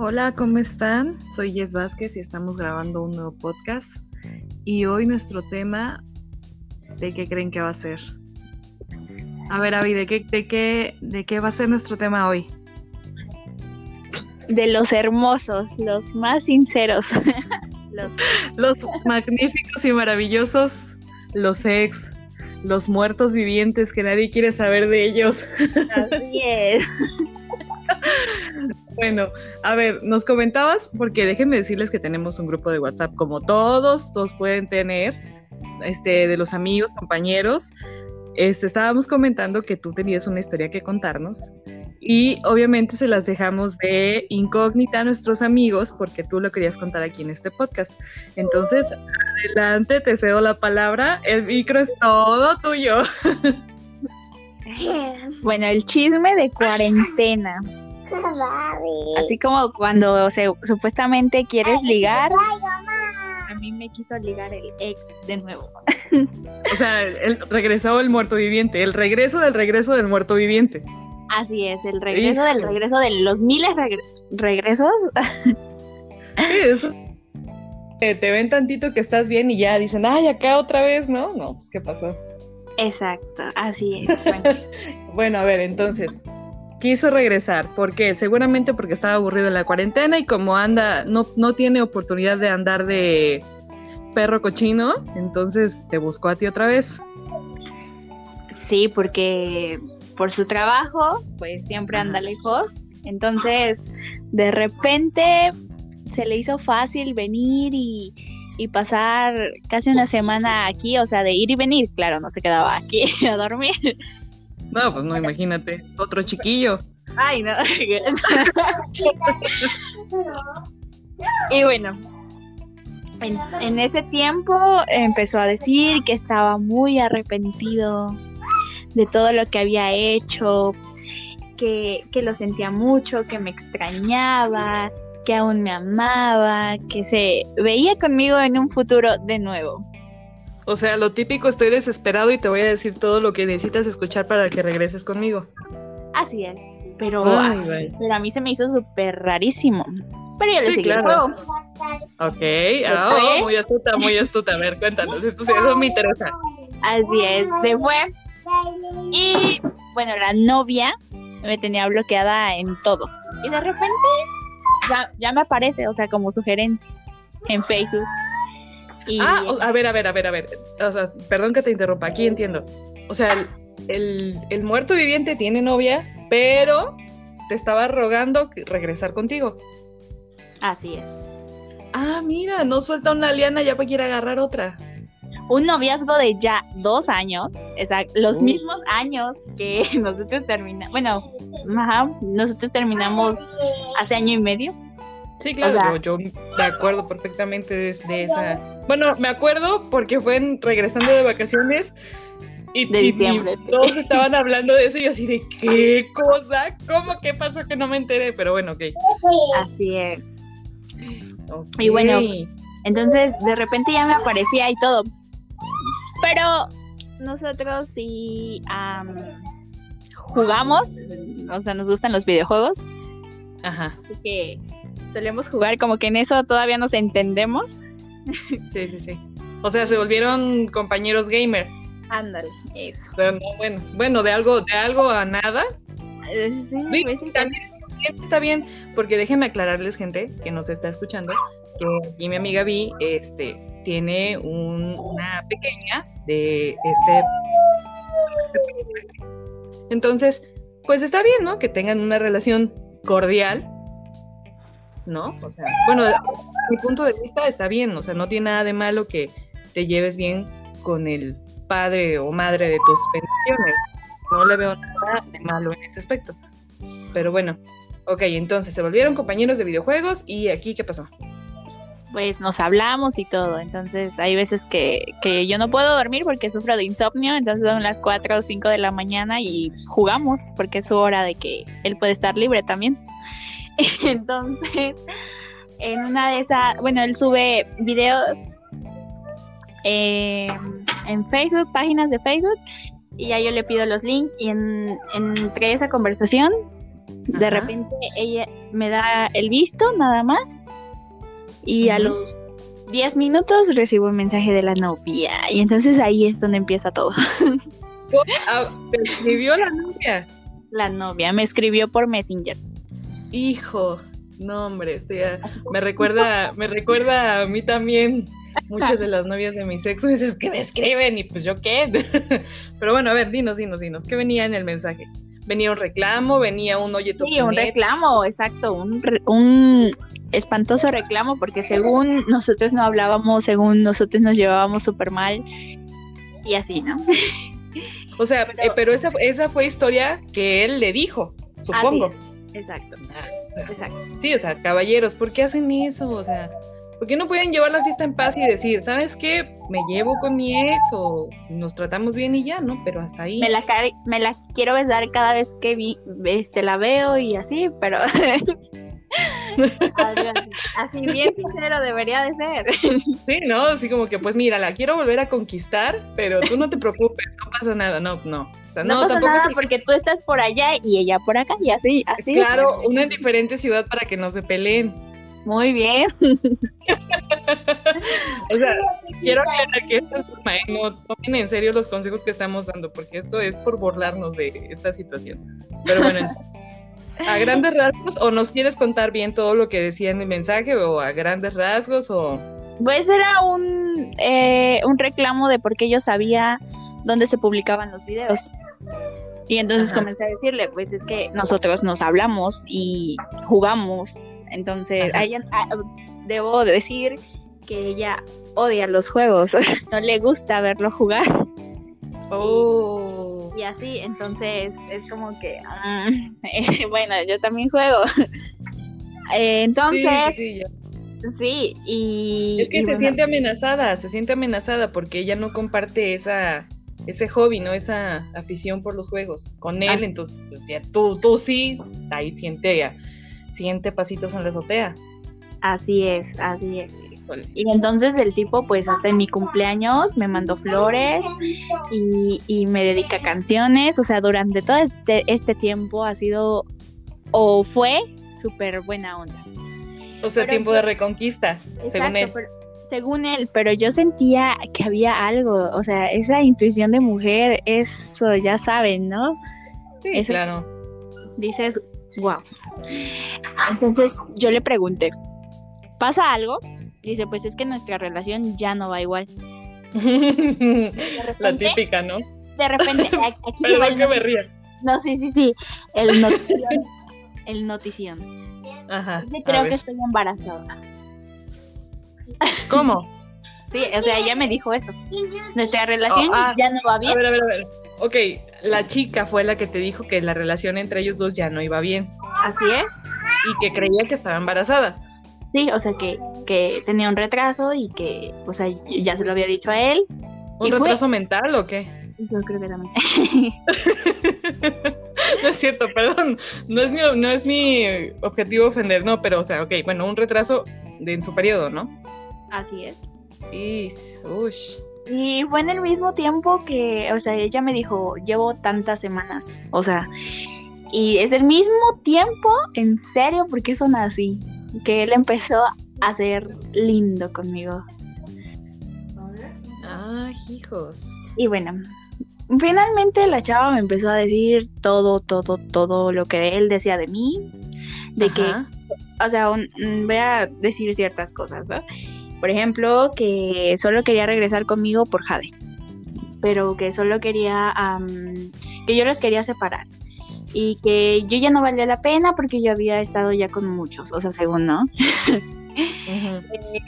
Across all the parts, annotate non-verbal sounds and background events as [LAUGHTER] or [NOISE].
Hola, ¿cómo están? Soy Jess Vázquez y estamos grabando un nuevo podcast. Y hoy nuestro tema, ¿de qué creen que va a ser? A ver, Avi, ¿de qué, de qué, de qué va a ser nuestro tema hoy? De los hermosos, los más sinceros. [LAUGHS] los, los magníficos y maravillosos, los ex, los muertos vivientes que nadie quiere saber de ellos. Así es. [LAUGHS] [LAUGHS] Bueno, a ver, nos comentabas, porque déjenme decirles que tenemos un grupo de WhatsApp, como todos, todos pueden tener, este, de los amigos, compañeros. Este, estábamos comentando que tú tenías una historia que contarnos y obviamente se las dejamos de incógnita a nuestros amigos porque tú lo querías contar aquí en este podcast. Entonces, adelante, te cedo la palabra, el micro es todo tuyo. [LAUGHS] Bueno, el chisme de cuarentena. Así como cuando se, supuestamente quieres ligar, a mí me quiso ligar el ex de nuevo. O sea, el, regresó el muerto viviente, el regreso del regreso del muerto viviente. Así es, el regreso del regreso de los miles regresos. Sí, eso. te ven tantito que estás bien y ya dicen, ay, acá otra vez, ¿no? No, pues, ¿qué pasó? Exacto, así es. [LAUGHS] bueno, a ver, entonces, quiso regresar. ¿Por qué? Seguramente porque estaba aburrido en la cuarentena y como anda, no, no tiene oportunidad de andar de perro cochino, entonces te buscó a ti otra vez. Sí, porque por su trabajo, pues siempre anda lejos. Entonces, de repente se le hizo fácil venir y, y pasar casi una semana aquí, o sea, de ir y venir. Claro, no se quedaba aquí [LAUGHS] a dormir. No, pues no, imagínate, otro chiquillo. Ay, no. [LAUGHS] y bueno, en, ese tiempo empezó a decir que estaba muy arrepentido de todo lo que había hecho, que, que lo sentía mucho, que me extrañaba, que aún me amaba, que se veía conmigo en un futuro de nuevo. O sea, lo típico, estoy desesperado y te voy a decir todo lo que necesitas escuchar para que regreses conmigo. Así es, pero, a, pero a mí se me hizo súper rarísimo. Pero yo le seguí claro. Ok, ah, muy astuta, muy astuta. A ver, cuéntanos, eso, eso me interesa. Así es, se fue. Y bueno, la novia me tenía bloqueada en todo. Y de repente ya, ya me aparece, o sea, como sugerencia en Facebook. Ah, a ver, a ver, a ver, a ver. O sea, perdón que te interrumpa, aquí entiendo. O sea, el, muerto viviente tiene novia, pero te estaba rogando regresar contigo. Así es. Ah, mira, no suelta una liana ya para quiere agarrar otra. Un noviazgo de ya dos años, exacto, los mismos años que [LAUGHS] nosotros terminamos, bueno, nosotros terminamos hace año y medio. Sí, claro, yo, me acuerdo perfectamente de, esa. Bueno, me acuerdo porque fue regresando de vacaciones y, de todos estaban hablando de eso y yo así de qué cosa, ¿cómo qué pasó que no me enteré? Pero bueno, ok. Así es. Y bueno, entonces de repente ya me aparecía y todo. Pero nosotros sí jugamos, o sea, nos gustan los videojuegos. Ajá. Así que solemos jugar como que en eso todavía nos entendemos. Sí, sí, sí. O sea, se volvieron compañeros gamer. Ándale, eso. bueno, bueno, de algo, de algo a nada. Eh, sí, pues también está bien, porque déjenme aclararles, gente, que nos está escuchando, que aquí mi amiga Vi, este, tiene una pequeña de este, este entonces, pues está bien, ¿no? Que tengan una relación cordial ¿no? O sea, bueno, mi punto de vista está bien, o sea, no tiene nada de malo que te lleves bien con el padre o madre de tus bendiciones. No le veo nada de malo en ese aspecto. Pero bueno, ok, entonces se volvieron compañeros de videojuegos y aquí, ¿qué pasó? Pues nos hablamos y todo, entonces hay veces que, que yo no puedo dormir porque sufro de insomnio, entonces son las 4 o 5 de la mañana y jugamos porque es su hora de que él puede estar libre también. [LAUGHS] [LAUGHS] Entonces, en una de esas, bueno, él sube videos en Facebook, páginas de Facebook, y ya yo le pido los links y en, entre esa conversación De repente ella me da el visto nada más y a los 10 minutos recibo un mensaje de la novia y entonces ahí es donde empieza todo. [LAUGHS] Ah, te escribió la novia. La novia me escribió por Messenger. Hijo, no hombre, esto ya Así como, me recuerda, me recuerda a mí también. Muchas de las novias de mis ex es que me escriben y pues yo qué. [LAUGHS] Pero bueno, a ver, dinos, dinos, dinos, ¿qué venía en el mensaje? Venía un reclamo, venía un oye Sí, un reclamo, exacto, un, re- un espantoso reclamo porque según nosotros no hablábamos, según nosotros nos llevábamos súper mal y así, ¿no? O sea, [LAUGHS] Pero- eh, pero esa, esa fue historia que él le dijo, supongo. Así es, exacto, Ah, o sea, exacto. sí, o sea, caballeros, ¿por qué hacen eso? O sea, ¿por qué no pueden llevar la fiesta en paz y decir, ¿sabes qué? Me llevo con mi ex o nos tratamos bien y ya, ¿no? Pero hasta ahí. Me la, me la quiero besar cada vez que vi, este, la veo y así, pero... [LAUGHS] Así, bien sincero debería de ser. [LAUGHS] Sí, ¿no? Así como que, pues mira, la quiero volver a conquistar, pero tú no te preocupes, no pasa nada, no, no. O sea, No, no, pasa tampoco nada es porque tú estás por allá y ella por acá y así, así. claro, una en diferente ciudad para que no se peleen. Muy bien. [LAUGHS] O sea, quiero aclarar que esto es broma, ¿eh? no tomen en serio los consejos que estamos dando, porque esto es por burlarnos de esta situación. Pero bueno, [LAUGHS] a grandes rasgos, o nos quieres contar bien todo lo que decía en el mensaje, o a grandes rasgos, o... Pues era un, eh, un reclamo de por qué yo sabía dónde se publicaban los videos. Y entonces Ajá. comencé a decirle, pues es que nosotros nos hablamos y jugamos. Entonces, a ella, a- debo decir que ella odia los juegos, [LAUGHS] no le gusta verlo jugar. Oh. Y así, entonces es como que, ah, [LAUGHS] [LAUGHS] bueno, yo también juego. [LAUGHS] Eh, entonces, sí, sí, ya. sí, y... Es que y se bueno, siente amenazada, se siente amenazada porque ella no comparte esa ese hobby, ¿no? Esa afición por los juegos con él, Ah. entonces pues ya tú, tú sí, ahí siente ya, siente pasitos en la azotea. Así es, así es. Y entonces el tipo, pues hasta en mi cumpleaños me mandó flores y, y me dedica canciones. O sea, durante todo este, este tiempo ha sido o fue súper buena onda. O sea, Pero tiempo de reconquista, según él. pero- según él, pero yo sentía que había algo, o sea, esa intuición de mujer, eso ya saben, ¿no? Sí, Eso- claro. Dices, wow. Entonces yo le pregunté, ¿pasa algo? Dice, pues es que nuestra relación ya no va igual. [LAUGHS] la típica, ¿no? De repente, [LAUGHS] a- aquí se va el que me ría. No, sí, sí, sí. El notición. el notición. Ajá. Yo a creo que estoy embarazada. ¿Cómo? [LAUGHS] Sí, o sea, ella me dijo eso. Nuestra relación Oh, ah, ya no va A bien. ver, a ver, a ver. Ok, la chica fue la que te dijo que la relación entre ellos dos ya no iba bien Así es. y que creía que estaba embarazada. Sí, o sea, que, que tenía un retraso y que, o sea, ya se lo había dicho a él. ¿Un retraso mental o qué? Yo creo que también. [LAUGHS] No es cierto, perdón. No es mi, no es mi objetivo ofender, no, pero, o sea, ok, bueno, un retraso de, en su periodo, ¿no? Así es. Y, ush. Y fue en el mismo tiempo que, o sea, ella me dijo, llevo tantas semanas, o sea, y es el mismo tiempo, en serio, porque son así, que él empezó a ser lindo conmigo. Ah, hijos. Y bueno, finalmente la chava me empezó a decir todo, todo, todo lo que él decía de mí, de que o sea, un- mm, voy a decir ciertas cosas, ¿no? Por ejemplo, que solo quería regresar conmigo por Jade, pero que solo quería, am, que yo los quería separar y que yo ya no valía la pena porque yo había estado ya con muchos, o sea, según, ¿no?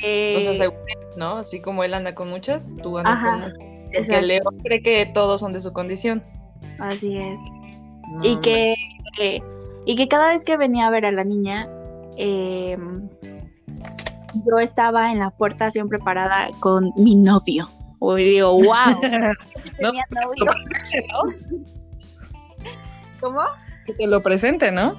Eh, [LAUGHS] O sea, según él, ¿no? Así como él anda con muchas, tú andas Ajá, con muchas. Porque Leo cree que todos son de su condición. así es. No, y que eh, y que cada vez que venía a ver a la niña eh, yo estaba en la puerta siempre parada con mi novio y digo wow [LAUGHS] tenía novio [LAUGHS] ¿Cómo? que te lo presente, ¿no?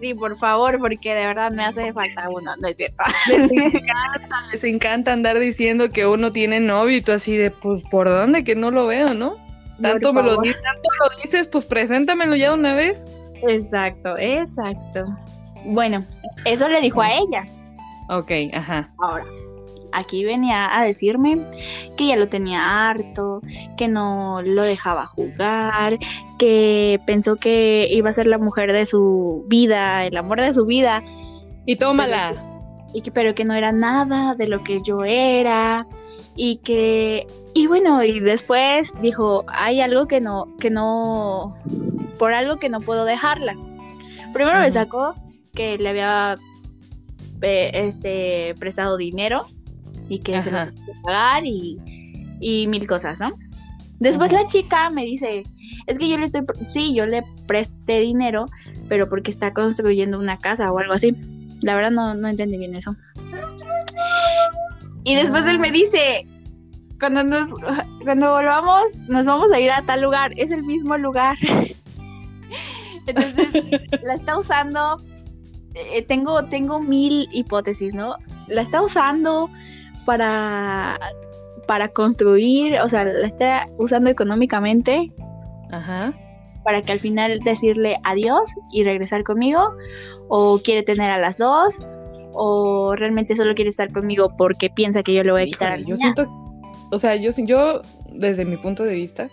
Sí, por favor, porque de verdad me hace falta uno, no es cierto. [LAUGHS] Les encanta, les encanta andar diciendo que uno tiene novio y tú así de, pues, ¿por dónde? Que no lo veo, ¿no? Tanto me lo, tanto lo dices, pues, preséntamelo ya de una vez. Exacto, exacto. Bueno, eso le dijo a ella. Ok, ajá. Ahora, aquí venía a decirme que ya lo tenía harto, que no lo dejaba jugar, que pensó que iba a ser la mujer de su vida, el amor de su vida. Y tómala. y que, pero que no era nada de lo que yo era. Y que, y bueno, y después dijo, hay algo que no, que no, por algo que no puedo dejarla. Primero me sacó que le había eh, este prestado dinero y que se lo Ajá. que pagar y, y mil cosas, ¿no? Después la chica me dice, es que yo le estoy, sí, yo le presté dinero, pero porque está construyendo una casa o algo así. La verdad no, no entendí bien eso. Y después él me dice, cuando nos, cuando volvamos, nos vamos a ir a tal lugar, es el mismo lugar. [LAUGHS] Entonces, [LAUGHS] la está usando, eh, tengo, tengo mil hipótesis, ¿no? La está usando para, para construir, o sea, la está usando económicamente Ajá. para que al final decirle adiós y regresar conmigo, o quiere tener a las dos, o realmente solo quiere estar conmigo porque piensa que yo le voy a quitar Híjole, yo siento, o sea, yo, yo desde mi punto de vista,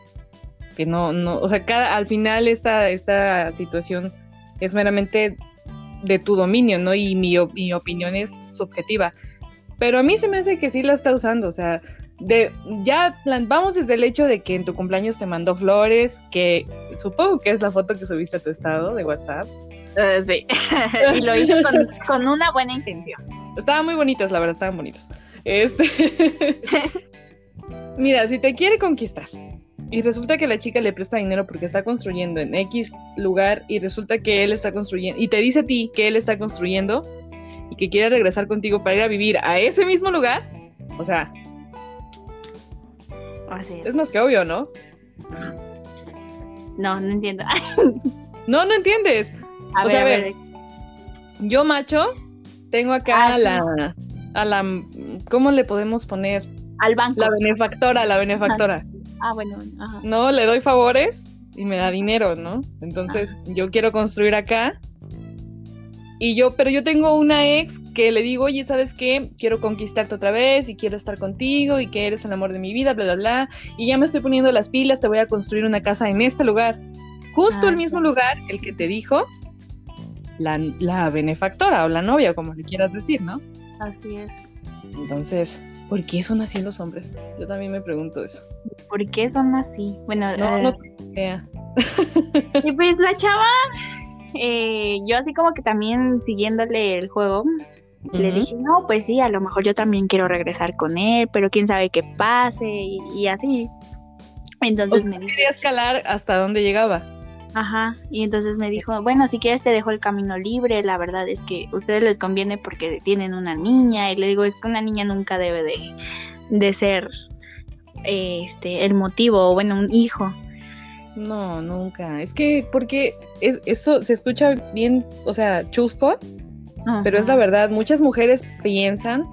que no, no, o sea, cada, al final esta, esta situación es meramente de tu dominio, ¿no? Y mi, mi opinión es subjetiva. Pero a mí se me hace que sí la está usando, o sea, de, ya plan- vamos desde el hecho de que en tu cumpleaños te mandó flores, que supongo que es la foto que subiste a tu estado de WhatsApp. Eh, sí, [LAUGHS] y lo hizo con, con una buena intención. Estaban muy bonitas, la verdad, estaban bonitas. Este. [LAUGHS] Mira, si te quiere conquistar y resulta que la chica le presta dinero porque está construyendo en X lugar y resulta que él está construyendo y te dice a ti que él está construyendo y que quiere regresar contigo para ir a vivir a ese mismo lugar, o sea, Así es. es más que obvio, ¿no? No, no entiendo. [LAUGHS] No, no entiendes. A O ver, sea, a ver. ver. Yo, macho, tengo acá Ah, a sí. la. A la. ¿Cómo le podemos poner? Al banco. La benefactora, la benefactora. Ah, bueno, ajá. no, le doy favores y me da dinero, ¿no? Entonces, yo quiero construir acá. Y yo, pero yo tengo una ex que le digo, oye, ¿sabes qué? Quiero conquistarte otra vez y quiero estar contigo y que eres el amor de mi vida, bla, bla, bla. Y ya me estoy poniendo las pilas, te voy a construir una casa en este lugar. Justo Ah, el mismo lugar, el que te dijo la, la benefactora o la novia, como le quieras decir, ¿no? Así es. Entonces, ¿por qué son así los hombres? Yo también me pregunto eso. ¿Por qué son así? Bueno, No, eh, no tengo idea. y pues la chava, eh, yo así como que también siguiéndole el juego, le dije, no, pues sí, a lo mejor yo también quiero regresar con él, pero quién sabe qué pase y, y así. Entonces me dijo, quería escalar hasta donde llegaba. ajá, y entonces me dijo, bueno, si quieres te dejo el camino libre, la verdad es que a ustedes les conviene porque tienen una niña, y le digo, es que una niña nunca debe de, de ser este el motivo, o bueno, un hijo. No, nunca. Es que, porque es, eso se escucha bien, o sea, chusco, pero es la verdad. Muchas mujeres piensan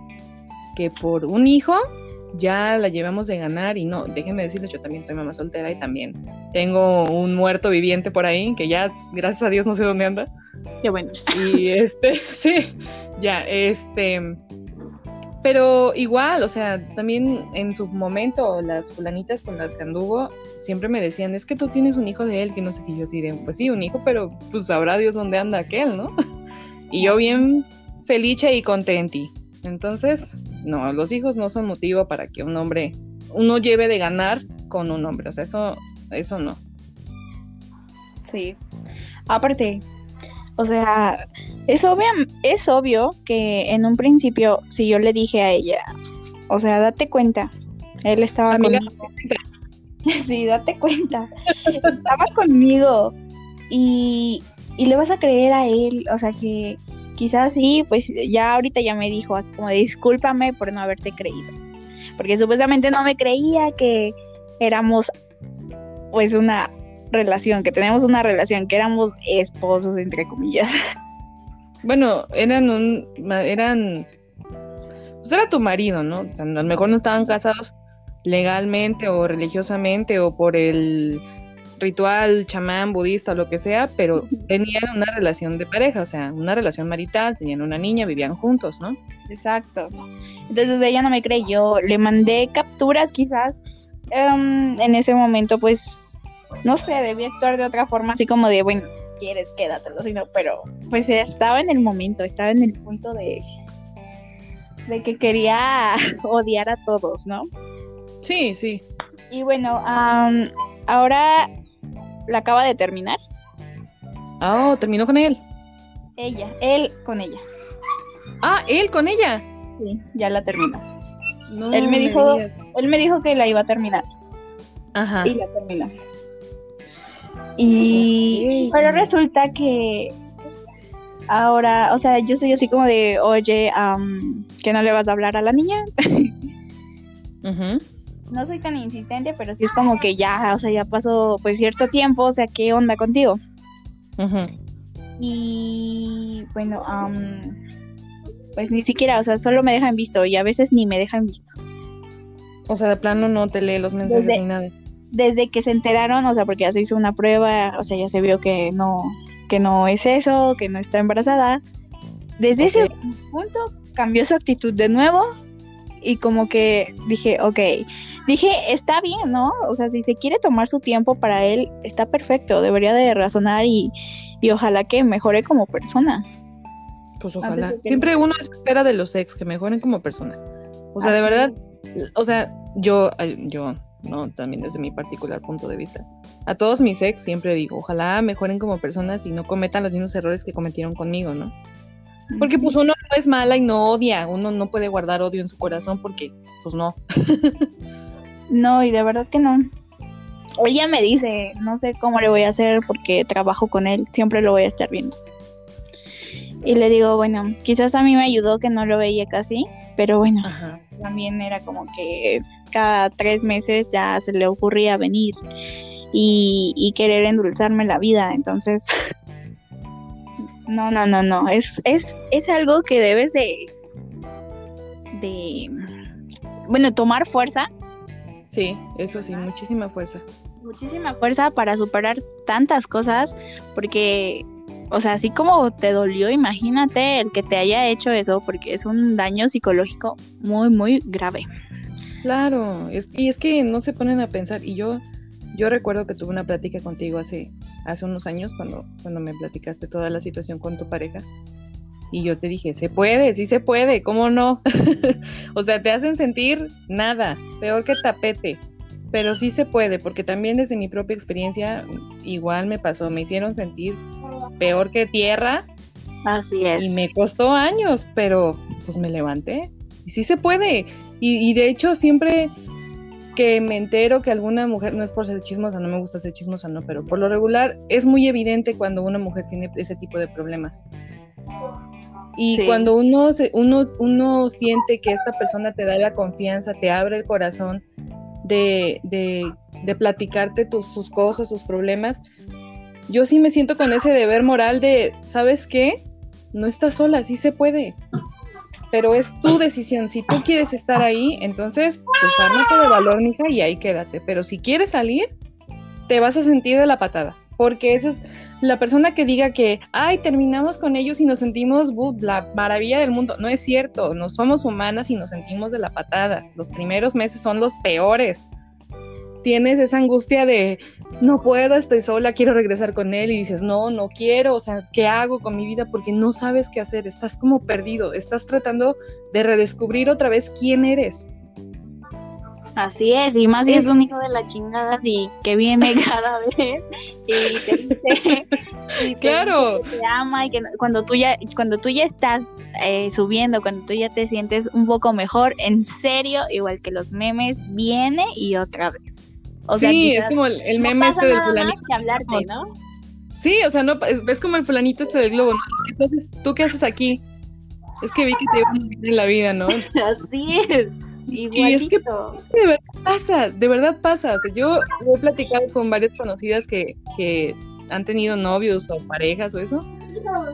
que por un hijo ya la llevamos de ganar y no, déjenme decirles, yo también soy mamá soltera y también tengo un muerto viviente por ahí que ya, gracias a Dios, no sé dónde anda. Qué bueno. Y [LAUGHS] este, [LAUGHS] sí, ya, este. Pero igual, o sea, también en su momento, las fulanitas con las que anduvo siempre me decían, es que tú tienes un hijo de él, que no sé qué yo así de, pues sí, un hijo, pero pues sabrá Dios dónde anda aquel, ¿no? [LAUGHS] Y yo bien felice y contenti. Entonces, no, los hijos no son motivo para que un hombre, uno lleve de ganar con un hombre, o sea, eso, eso no. Sí. Aparte, o sea, es obvio, es obvio que en un principio, si yo le dije a ella, o sea, date cuenta, él estaba Amiga, conmigo. [LAUGHS] Sí, date cuenta. estaba conmigo. Y, y le vas a creer a él, o sea que quizás sí, pues ya ahorita ya me dijo así como discúlpame por no haberte creído. Porque supuestamente no me creía que éramos pues una relación, que tenemos una relación, que éramos esposos, entre comillas. Bueno, eran un, eran, pues era tu marido, ¿no? O sea, a lo mejor no estaban casados legalmente o religiosamente o por el, ritual chamán, budista o lo que sea, pero tenían una relación de pareja, o sea, una relación marital, tenían una niña, vivían juntos, ¿no? Exacto. Entonces ella no me creyó, le mandé capturas quizás. Em, en ese momento, pues, no sé, debí actuar de otra forma, así como de, bueno, si quieres, quédatelo, sino, pero pues estaba en el momento, estaba en el punto de, de que quería [LAUGHS] odiar a todos, ¿no? Sí, sí. Y bueno, ahora la acaba de terminar. Ah, oh, terminó con él. Ella, él con ella. Ah, él con ella. Sí, ya la terminó. él me, dijo, él me dijo que la iba a terminar. Ajá. Y la terminó. Y pero resulta que ahora, o sea, yo soy así como de, oye, que no le vas a hablar a la niña. No soy tan insistente, pero sí es como que ya, o sea, ya pasó pues cierto tiempo, o sea, ¿qué onda contigo? Y bueno, pues ni siquiera, o sea, solo me dejan visto y a veces ni me dejan visto. O sea, de plano no te lee los mensajes ni nada. Desde que se enteraron, o sea, porque ya se hizo una prueba, o sea, ya se vio que no, que no es eso, que no está embarazada. Desde ese punto cambió su actitud de nuevo y como que dije, ok, dije, está bien, ¿no? O sea, si se quiere tomar su tiempo para él, está perfecto, debería de razonar y, y ojalá que mejore como persona. Pues ojalá. Siempre uno espera de los ex que mejoren como persona. O sea, de verdad, o sea, yo, yo, no, también desde mi particular punto de vista. A todos mis ex siempre digo, ojalá mejoren como personas y no cometan los mismos errores que cometieron conmigo, ¿no? Porque pues uno no es mala y no odia, uno no puede guardar odio en su corazón porque pues no. [LAUGHS] no, y de verdad que no. Ella me dice, no sé cómo le voy a hacer porque trabajo con él, siempre lo voy a estar viendo. Y le digo, bueno, quizás a mí me ayudó que no lo veía casi, pero bueno, también era como que cada tres meses ya se le ocurría venir y, y querer endulzarme la vida, entonces [LAUGHS] no, no, no, no. Es, es, es algo que debes de. de. Bueno, tomar fuerza. Sí, eso sí, muchísima fuerza. Muchísima fuerza para superar tantas cosas, porque, o sea, así como te dolió, imagínate el que te haya hecho eso, porque es un daño psicológico muy, muy grave. Claro, es, y es que no se ponen a pensar, y yo yo recuerdo que tuve una plática contigo hace, hace unos años cuando, cuando me platicaste toda la situación con tu pareja. Y yo te dije, se puede, sí se puede, ¿cómo no? [LAUGHS] o sea, te hacen sentir nada, peor que tapete. Pero sí se puede, porque también desde mi propia experiencia igual me pasó, me hicieron sentir peor que tierra. Así es. Y me costó años, pero pues me levanté. Y sí se puede. Y, y de hecho siempre que me entero que alguna mujer, no es por ser chismosa, no me gusta ser chismosa, no, pero por lo regular es muy evidente cuando una mujer tiene ese tipo de problemas. Y cuando uno, se, uno, uno siente que esta persona te da la confianza, te abre el corazón de, de, de platicarte tus, sus cosas, sus problemas, yo sí me siento con ese deber moral de, ¿sabes qué? No estás sola, sí se puede pero es tu decisión. Si tú quieres estar ahí, entonces, pues ármate de valor, mija, y ahí quédate. Pero si quieres salir, te vas a sentir de la patada. Porque eso es la persona que diga que, ay, terminamos con ellos y nos sentimos la maravilla del mundo. No es cierto, no somos humanas y nos sentimos de la patada. Los primeros meses son los peores tienes esa angustia de no puedo, estoy sola, quiero regresar con él y dices, no, no quiero, o sea, ¿qué hago con mi vida? Porque no sabes qué hacer, estás como perdido, estás tratando de redescubrir otra vez quién eres. Así es, y más si es, un hijo de la chingada, y que viene [LAUGHS] cada vez y te dice, claro. que te ama y que cuando tú ya, cuando tú ya estás eh, subiendo, cuando tú ya te sientes un poco mejor, en serio, igual que los memes, viene y otra vez sí, es como el, meme este del fulanito. que hablarte, ¿no? Sí, o sea, no, es, como el fulanito este del globo, ¿no? Entonces, ¿tú qué haces aquí? Es que vi que te iba a vivir en la vida, ¿no? [LAUGHS] Así es. Igualito. Y es que de verdad pasa, de verdad pasa. O sea, yo he platicado con varias conocidas que, que han tenido novios o parejas o eso,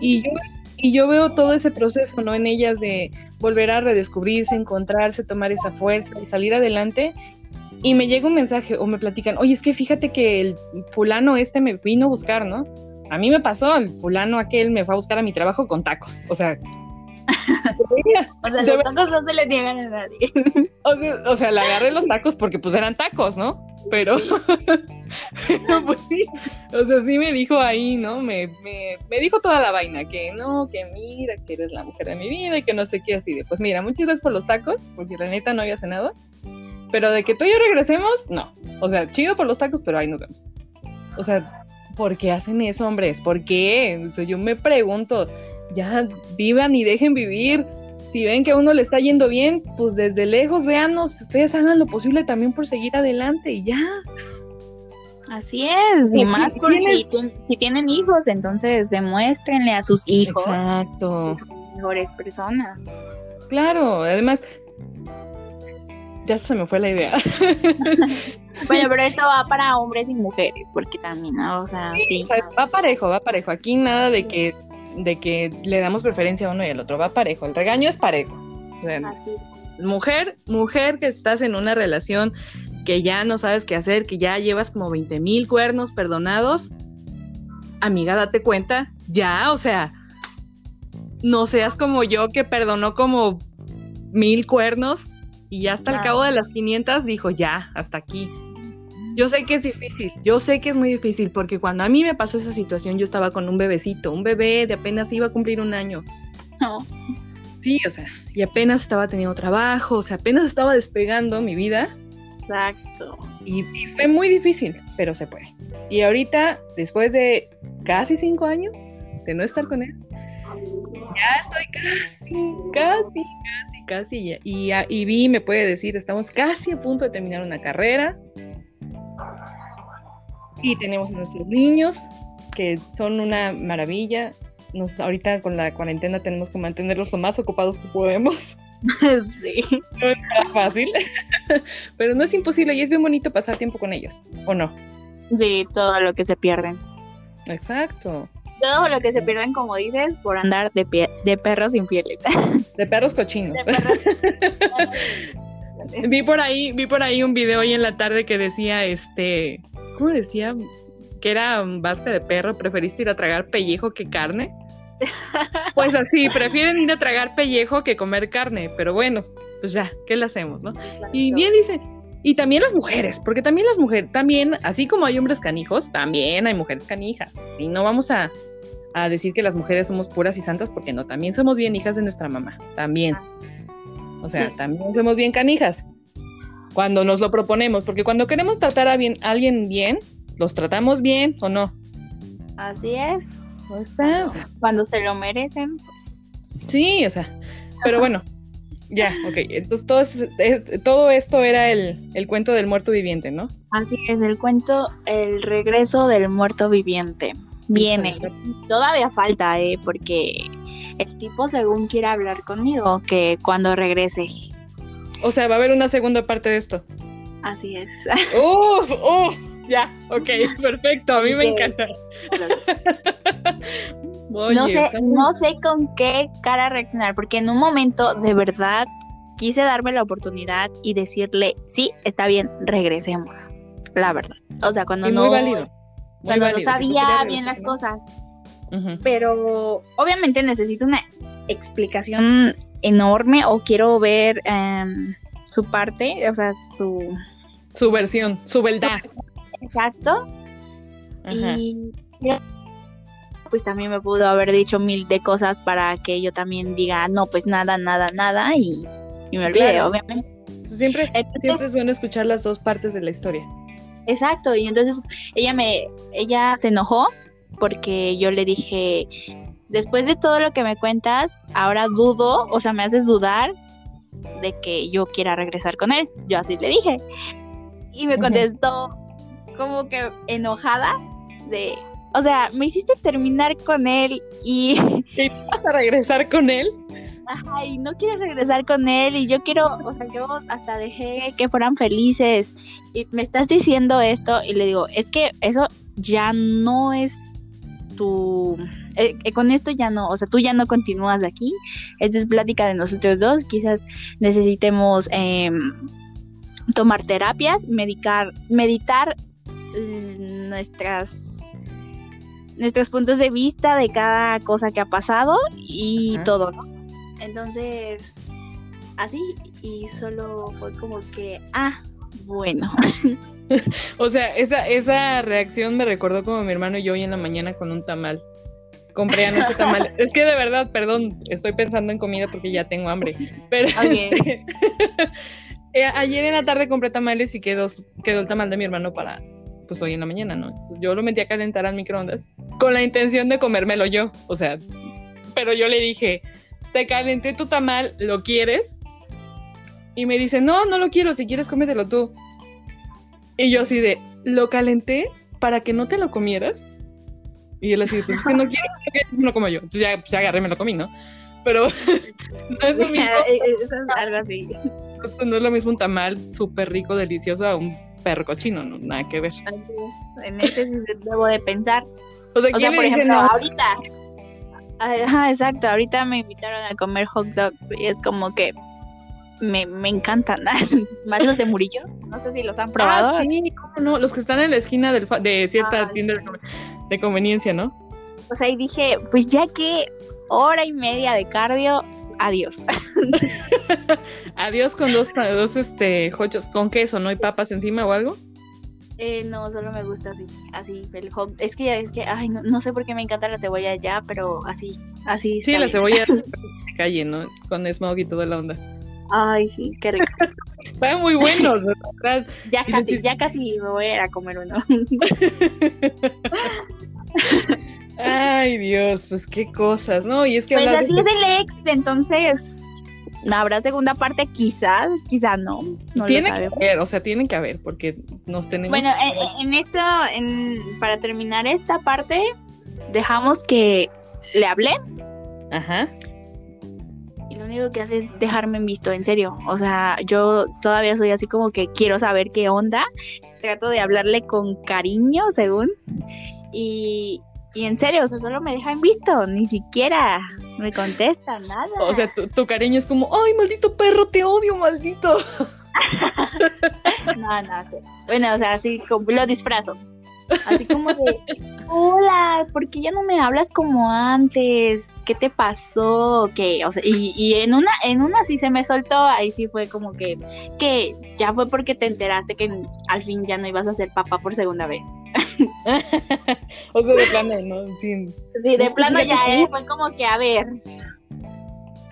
y yo, y yo veo todo ese proceso, ¿no? En ellas de volver a redescubrirse, encontrarse, tomar esa fuerza y salir adelante. Y me llega un mensaje o me platican, oye, es que fíjate que el fulano este me vino a buscar, ¿no? A mí me pasó, el fulano aquel me fue a buscar a mi trabajo con tacos, o sea... [LAUGHS] o sea, los tacos no se le niegan a nadie. [LAUGHS] o, sea, o sea, le agarré los tacos porque pues eran tacos, ¿no? [LAUGHS] Pero, pues sí, o sea, sí me dijo ahí, ¿no? Me, me, me, dijo toda la vaina, que no, que mira, que eres la mujer de mi vida y que no sé qué, así de, pues mira, muchas gracias por los tacos, porque la neta no había cenado, pero de que tú y yo regresemos, no. O sea, chido por los tacos, pero ahí nos vemos. O sea, ¿por qué hacen eso, hombres? ¿Por qué? O sea, yo me pregunto, ya vivan y dejen vivir. Si ven que a uno le está yendo bien, pues desde lejos véanos, ustedes hagan lo posible también por seguir adelante y ya. Así es, y más por si, si, tienen hijos, entonces demuéstrenle a sus hijos Exacto. mejores personas. Claro, además, ya se me fue la idea. [LAUGHS] bueno, pero esto va para hombres y mujeres, porque también, o sea, sí. Va parejo, va parejo. Aquí nada de que, de que le damos preferencia a uno y al otro, va parejo. El regaño es parejo. Así. Mujer, mujer que estás en una relación que ya no sabes qué hacer, que ya llevas como 20 mil cuernos perdonados, amiga, date cuenta, ya, o sea, no seas como yo que perdonó como mil cuernos y ya hasta el cabo de las 500 dijo, ya, hasta aquí. Yo sé que es difícil, yo sé que es muy difícil, porque cuando a mí me pasó esa situación, yo estaba con un bebecito, un bebé de apenas iba a cumplir un año. No. Sí, o sea, y apenas estaba teniendo trabajo, o sea, apenas estaba despegando mi vida. Exacto. Y, y, fue muy difícil, pero se puede. Y ahorita, después de casi cinco años de no estar con él, ya estoy casi, casi, casi, casi. Y, y Vi me puede decir, estamos casi a punto de terminar una carrera. Y tenemos a nuestros niños, que son una maravilla. Nos, ahorita con la cuarentena tenemos que mantenerlos lo más ocupados que podemos. [LAUGHS] [LAUGHS] Sí. No es fácil, [LAUGHS] pero no es imposible y es bien bonito pasar tiempo con ellos, ¿o no? Sí, todo lo que se pierden. Exacto todo lo que se pierden, como dices, por andar de, pie, de perros infieles. [LAUGHS] De perros [LAUGHS] cochinos. vi por ahí, vi por ahí un video hoy en la tarde que decía, este, ¿cómo decía? Que era vasca de perro, preferiste ir a tragar pellejo que carne. [LAUGHS] Pues así, prefieren ir a tragar pellejo que comer carne, pero bueno, pues ya, ¿qué le hacemos, no? Y bien dice, y también las mujeres, porque también las mujeres, también, así como hay hombres canijos, también hay mujeres canijas. Y no vamos a, a decir que las mujeres somos puras y santas, porque no, también somos bien hijas de nuestra mamá, también. O sea, también somos bien canijas cuando nos lo proponemos, porque cuando queremos tratar a, bien, alguien bien, los tratamos bien o no. Así es. está? cuando se lo merecen. Pues. Sí, o sea, pero bueno, ya, ok. Entonces todo, todo esto era el, el, cuento del muerto viviente, ¿no? Así es, el cuento, el regreso del muerto viviente. Viene. Todavía falta, ¿eh? Porque el tipo según quiere hablar conmigo, que cuando regrese. O sea, va a haber una segunda parte de esto. Así es. [LAUGHS] ¡Oh! ¡Oh! Ya, ok, [LAUGHS] perfecto, a mí me encanta. [LAUGHS] no, sé, no sé con qué cara reaccionar, porque en un momento de verdad quise darme la oportunidad y decirle, sí, está bien, regresemos. La verdad. O sea, cuando no. Muy válido cuando no sabía bien las cosas. Pero obviamente necesito una explicación enorme o quiero ver em, su parte, o sea, su... Su versión, su verdad. Exacto. Y pues también me pudo haber dicho mil de cosas para que yo también diga, no, pues nada, nada, nada, y, me olvide, obviamente. Siempre, siempre es bueno escuchar las dos partes de la historia. Exacto, y entonces ella me, ella se enojó porque yo le dije, después de todo lo que me cuentas, ahora dudo, o sea, me haces dudar de que yo quiera regresar con él. Yo así le dije. Y me contestó como que enojada de, o sea, me hiciste terminar con él y... ¿Y vas a regresar con él? Ajá, y no quieres regresar con él y yo quiero, o sea, yo hasta dejé que fueran felices y me estás diciendo esto y le digo, es que eso ya no es tu... Eh, eh, con esto ya no, o sea, tú ya no continúas aquí, esto es plática de nosotros dos, quizás necesitemos em, tomar terapias, medicar, meditar mm, nuestras nuestros puntos de vista de cada cosa que ha pasado y todo, ¿no? Entonces, así, y solo fue como que, ah, bueno. [LAUGHS] o sea, esa, esa reacción me recordó como mi hermano y yo hoy en la mañana con un tamal. Compré anoche tamal. [LAUGHS] es que de verdad, perdón, estoy pensando en comida porque ya tengo hambre. Pero este, [LAUGHS] eh, ayer en la tarde compré tamales y quedó, quedó el tamal de mi hermano para pues hoy en la mañana, ¿no? Entonces yo lo metí a calentar al microondas con la intención de comérmelo yo. O sea, pero yo le dije, te calenté tu tamal, ¿lo quieres? Y me dice, no, no lo quiero, si quieres cómetelo tú. Y yo así de, lo calenté para que no te lo comieras. Y él así, pues es que no quiero no lo como yo. Entonces ya, ya agarré me lo comí, ¿no? Pero [LAUGHS] no es lo [LAUGHS] mismo. Eh, eh, eso es algo así. No es lo mismo un tamal súper rico, delicioso a un perro cochino, no, nada que ver. En ese sí debo de pensar. O sea, por ejemplo, ahorita. Ajá, exacto, ahorita me invitaron a comer hot dogs y es como que me, me encantan. [LAUGHS] Más los de Murillo. No sé si los han ah, probado. sí, cómo no. Los que están en la esquina del de cierta tienda de, conveniencia, ¿no? O sea, y dije, pues ya que hora y media de cardio, adiós. [LAUGHS] adiós con dos, dos este, hochos con queso, ¿no? hay papas encima o algo? Eh, no, solo me gusta así, así, el hot. Es que, es que, ay, no, sé por qué me encanta la cebolla ya, pero así, así. Sí, la cebolla [LAUGHS] de calle, ¿no? Con smog y toda la onda. Ay, sí, qué rico. [LAUGHS] Está muy bueno. Ya casi, ya casi me voy a ir a comer uno. [LAUGHS] Ay, Dios, pues qué cosas, ¿no? Y es que pues así es el ex, entonces habrá segunda parte, quizás, quizás no. no tiene que haber, o sea, tienen que haber, porque nos tenemos. Bueno, en, en esto, en, para terminar esta parte, dejamos que le hablé. Ajá único que hace es dejarme en visto, en serio. O sea, yo todavía soy así como que quiero saber qué onda. Trato de hablarle con cariño, según. Y, y en serio, o sea, solo me deja en visto, ni siquiera me contesta nada. O sea, tu, cariño es como, ay, maldito perro, te odio, maldito. [LAUGHS] no, no, bueno, o sea, así como lo disfrazo. Así como de, hola, ¿por qué ya no me hablas como antes? ¿Qué te pasó? ¿Qué? O sea, y, y, en una, en una sí se me soltó, ahí sí fue como que, que ya fue porque te enteraste que al fin ya no ibas a ser papá por segunda vez. [LAUGHS] o sea, de plano, ¿no? Sí, sí de plano ya ¿eh? fue como que, a ver.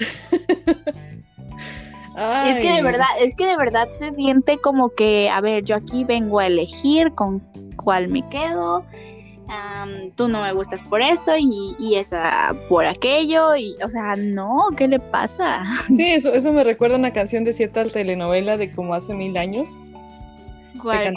[LAUGHS] Es que de verdad, es que de verdad se siente como que, a ver, yo aquí vengo a elegir con cuál me quedo. tú no me gustas por esto y, y esta por aquello y o sea no qué le pasa [LAUGHS] sí eso eso me recuerda a una canción de cierta telenovela de como hace mil años. ¿Cuál,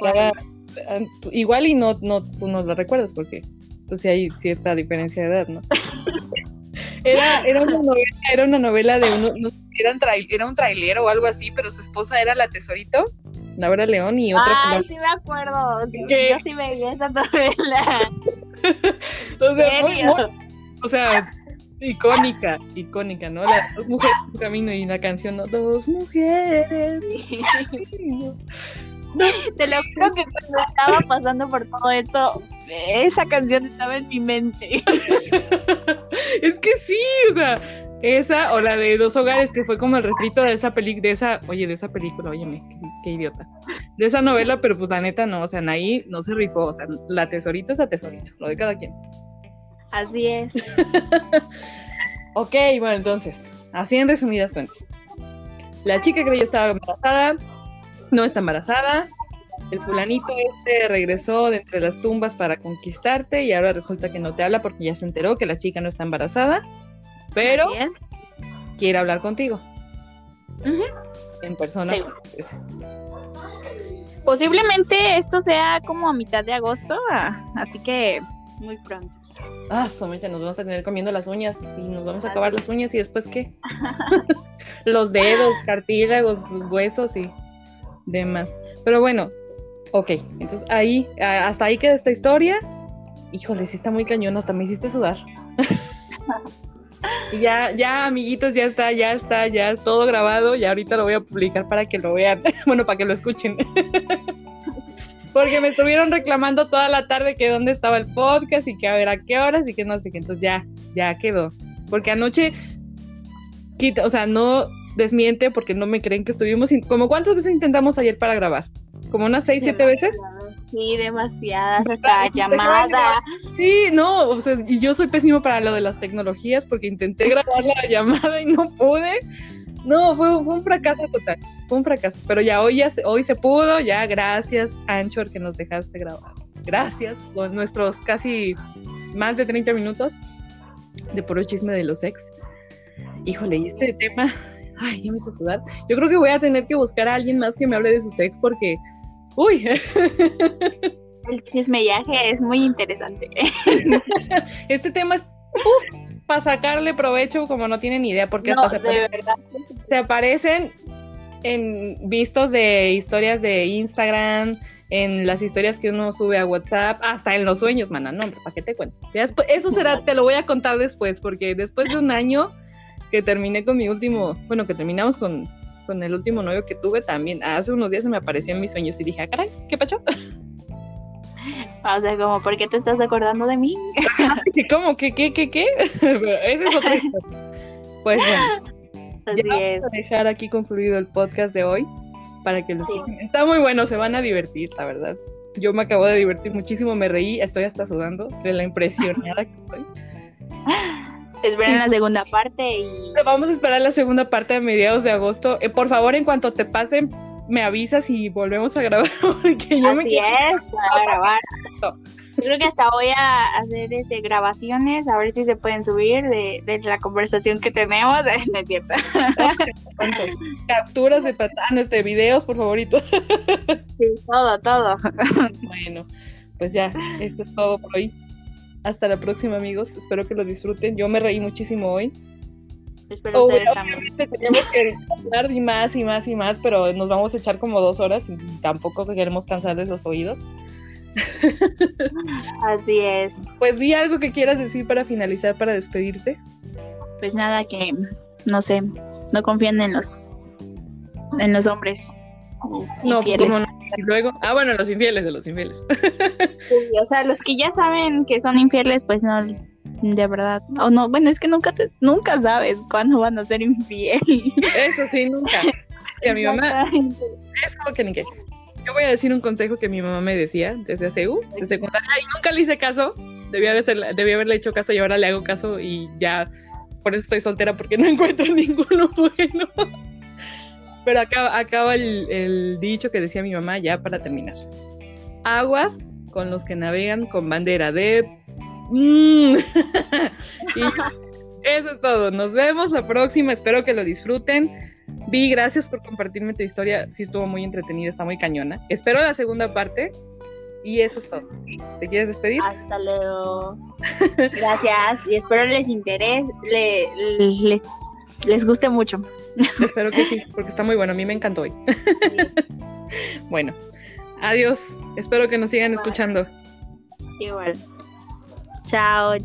igual y no no tú no la recuerdas porque pues sí hay cierta diferencia de edad no [LAUGHS] era, era una novela era una novela de uno era un trailero o algo así pero su esposa era la tesorito Laura León y otra. Ay, sí me acuerdo. Yo sí veía esa novela. [LAUGHS] o, sea, o sea, icónica, icónica, ¿no? Las dos mujeres en camino y la canción, ¿no? Dos mujeres. [LAUGHS] Te lo juro que cuando estaba pasando por todo esto, esa canción estaba en mi mente. [LAUGHS] es que sí, o sea, esa o la de Dos Hogares, que fue como el refrito de esa película, de esa, oye, de esa película, óyeme, qué, idiota. De esa novela, pero pues la neta no, o sea, ahí no se rifó, o sea, la tesorito es a tesorito, lo de cada quien. Así es. [LAUGHS] ok, bueno, entonces, así en resumidas cuentas. La chica que yo estaba embarazada, no está embarazada. El fulanito este regresó de entre las tumbas para conquistarte y ahora resulta que no te habla porque ya se enteró que la chica no está embarazada pero quiere hablar contigo. En persona. Posiblemente esto sea como a mitad de agosto, así que muy pronto. Ah, Somecha, nos vamos a tener comiendo las uñas y nos vamos a acabar las uñas y después qué? [LAUGHS] Los dedos, cartílagos, huesos y demás. Pero bueno, ok, entonces ahí, hasta ahí queda esta historia. Híjole, sí está muy cañón, hasta me hiciste sudar. [LAUGHS] Ya, ya, amiguitos, ya está, ya está, ya todo grabado. Y ahorita lo voy a publicar para que lo vean. [LAUGHS] bueno, para que lo escuchen. [LAUGHS] Porque me estuvieron reclamando toda la tarde que dónde estaba el podcast y que a ver a qué horas y que no sé qué. Entonces ya, ya quedó. Porque anoche, quita, o sea, no desmiente porque no me creen que estuvimos. Como cuántas veces intentamos ayer para grabar? ¿Como unas seis, siete veces? Sí, demasiadas, hasta [LAUGHS] llamada. Sí, no, o sea, y yo soy pésimo para lo de las tecnologías porque intenté grabar la llamada y no pude. No, fue, un fracaso total, fue un fracaso. Pero ya hoy, ya se, hoy se pudo, ya gracias, Anchor, que nos dejaste grabar. Gracias, los, nuestros casi más de 30 minutos de puro chisme de los ex. Híjole, y este tema, ay, ya me hizo sudar. Yo creo que voy a tener que buscar a alguien más que me hable de sus ex porque Uy. El chismellaje es muy interesante. [LAUGHS] Este tema es para sacarle provecho como no tienen idea porque hasta se, se aparecen en vistos de historias de Instagram, en las historias que uno sube a WhatsApp, hasta en los sueños, mana, no, hombre, ¿para qué te cuento? eso será, te lo voy a contar después, porque después de un año que terminé con mi último, bueno, que terminamos con, con el último novio que tuve también. Hace unos días se me apareció en mis sueños y dije, ah, caray, ¿qué pacho? [LAUGHS] O sea, como, ¿por qué te estás acordando de mí? [LAUGHS] ¿Cómo? ¿Qué, qué, qué, qué? [LAUGHS] Ese es otro. Pues bueno. Así ya es. Vamos a dejar aquí concluido el podcast de hoy para que los Sí. Está muy bueno, se van a divertir, la verdad. Yo me acabo de divertir muchísimo, me reí, estoy hasta sudando de la impresionada que estoy. Esperen la segunda parte y [LAUGHS] Vamos a esperar la segunda parte a mediados de agosto. Eh, por favor, en cuanto te pasen, me avisas y volvemos a grabar. [LAUGHS] Porque yo me así es, para [LAUGHS] grabar. Yo creo que hasta voy a hacer este, grabaciones, a ver si se pueden subir de, de la conversación que tenemos. No es cierto. capturas de patanes, de videos, por favorito. Sí, todo, todo. Bueno, pues ya, esto es todo por hoy. Hasta la próxima, amigos. Espero que lo disfruten. Yo me reí muchísimo hoy. Espero ustedes también. Obviamente tenemos que hablar y más y más y más, pero nos vamos a echar como dos horas y tampoco queremos cansarles los oídos. Así es. Pues vi algo que quieras decir para finalizar, para despedirte. Pues nada, que no sé, no confíen en los en los hombres. No, infieles. como no. Y luego, ah, bueno, los infieles de los infieles. [LAUGHS] Sí, o sea, los que ya saben que son infieles, pues no, de verdad. O no, bueno, es que nunca te, nunca sabes cuándo van a ser infiel. Eso sí, nunca. Y a mi mamá, es como que ni qué. Yo voy a decir un consejo que mi mamá me decía desde hace, uh, de secundaria y nunca le hice caso. Debía, de ser- debía haberle hecho caso y ahora le hago caso y ya por eso estoy soltera porque no [LAUGHS] encuentro ninguno bueno. Pero acaba, acaba el, dicho que decía mi mamá ya para terminar. Aguas con los que navegan con bandera de... Mm. [LAUGHS] y eso es todo. Nos vemos la próxima. Espero que lo disfruten. Vi, gracias por compartirme tu historia. Sí estuvo muy entretenida, está muy cañona. Espero la segunda parte. Y eso es todo. ¿Te quieres despedir? Hasta luego. [LAUGHS] Gracias y espero les interese, le- les, les guste mucho. Espero que sí, porque está muy bueno. A mí me encantó hoy. [LAUGHS] Bueno, adiós. Espero que nos sigan escuchando. Igual. Chao.